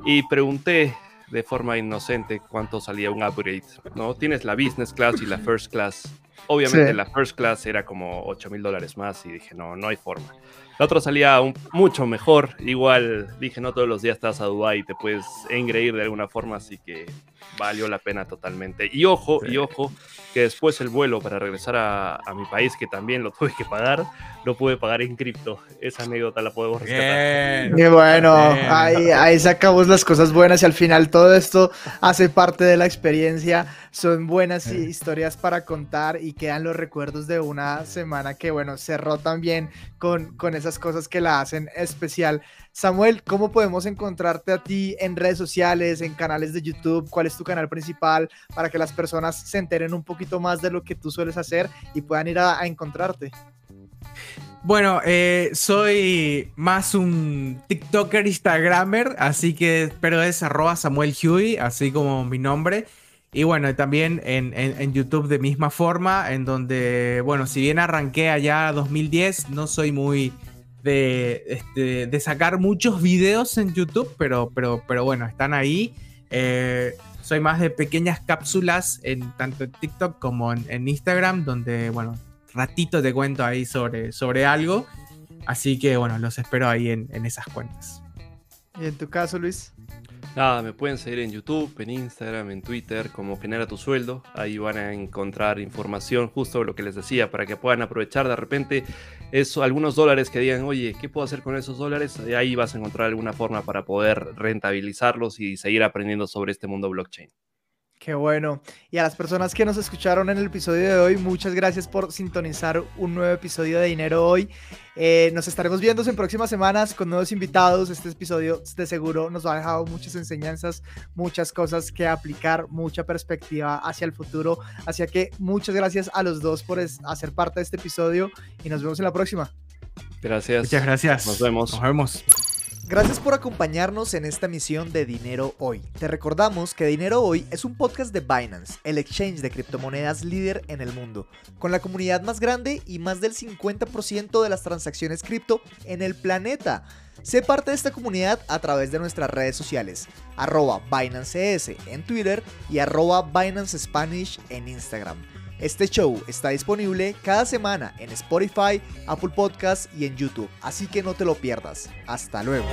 Y pregunté de forma inocente cuánto salía un upgrade, ¿no? Tienes la business class y la first class. Obviamente Sí. la first class era como 8 mil dólares más y dije, no, no hay forma. La otra salía un- mucho mejor. Igual dije, no todos los días estás a Dubai y te puedes engreír de alguna forma, así que valió la pena totalmente. Y ojo, Sí. y ojo, que después el vuelo para regresar a, a mi país, que también lo tuve que pagar, lo pude pagar en cripto. Esa anécdota la podemos rescatar. Bien. Y bueno, Bien. ahí, ahí sacamos las cosas buenas y al final todo esto hace parte de la experiencia. Son buenas Sí. historias para contar y quedan los recuerdos de una semana que, bueno, cerró también con, con esas cosas que la hacen especial. Samuel, ¿cómo podemos encontrarte a ti en redes sociales, en canales de YouTube? ¿Cuál es tu canal principal para que las personas se enteren un poquito más de lo que tú sueles hacer y puedan ir a, encontrarte? Bueno, eh, soy más un TikToker, Instagramer, así que, pero es arroba Samuel Huey, así como mi nombre. Y bueno, también en, en- en YouTube de misma forma, en donde, bueno, si bien arranqué allá 2010, no soy muy de, este, de sacar muchos videos en YouTube, pero, pero, pero bueno, están ahí. Eh, soy más de pequeñas cápsulas en tanto en TikTok como en, en Instagram, donde, bueno, ratito te cuento ahí sobre, sobre algo. Así que bueno, los espero ahí en, en esas cuentas. Y en tu caso, Luis. Nada, me pueden seguir en YouTube, en Instagram, en Twitter, como Genera tu Sueldo. Ahí van a encontrar información, justo lo que les decía, para que puedan aprovechar de repente eso, algunos dólares que digan, oye, ¿qué puedo hacer con esos dólares? Ahí vas a encontrar alguna forma para poder rentabilizarlos y seguir aprendiendo sobre este mundo blockchain. Qué bueno. Y a las personas que nos escucharon en el episodio de hoy, muchas gracias por sintonizar un nuevo episodio de Dinero Hoy. Eh, nos estaremos viendo en próximas semanas con nuevos invitados. Este episodio de seguro nos ha dejado muchas enseñanzas, muchas cosas que aplicar, mucha perspectiva hacia el futuro. Así que muchas gracias a los dos por hacer parte de este episodio y nos vemos en la próxima. Gracias. Muchas gracias. Nos vemos. Nos vemos. Gracias por acompañarnos en esta misión de Dinero Hoy. Te recordamos que Dinero Hoy es un podcast de Binance, el exchange de criptomonedas líder en el mundo, con la comunidad más grande y más del 50% de las transacciones cripto en el planeta. Sé parte de esta comunidad a través de nuestras redes sociales, arroba BinanceES en Twitter y arroba Binance Spanish en Instagram. Este show está disponible cada semana en Spotify, Apple Podcasts y en YouTube, así que no te lo pierdas. Hasta luego.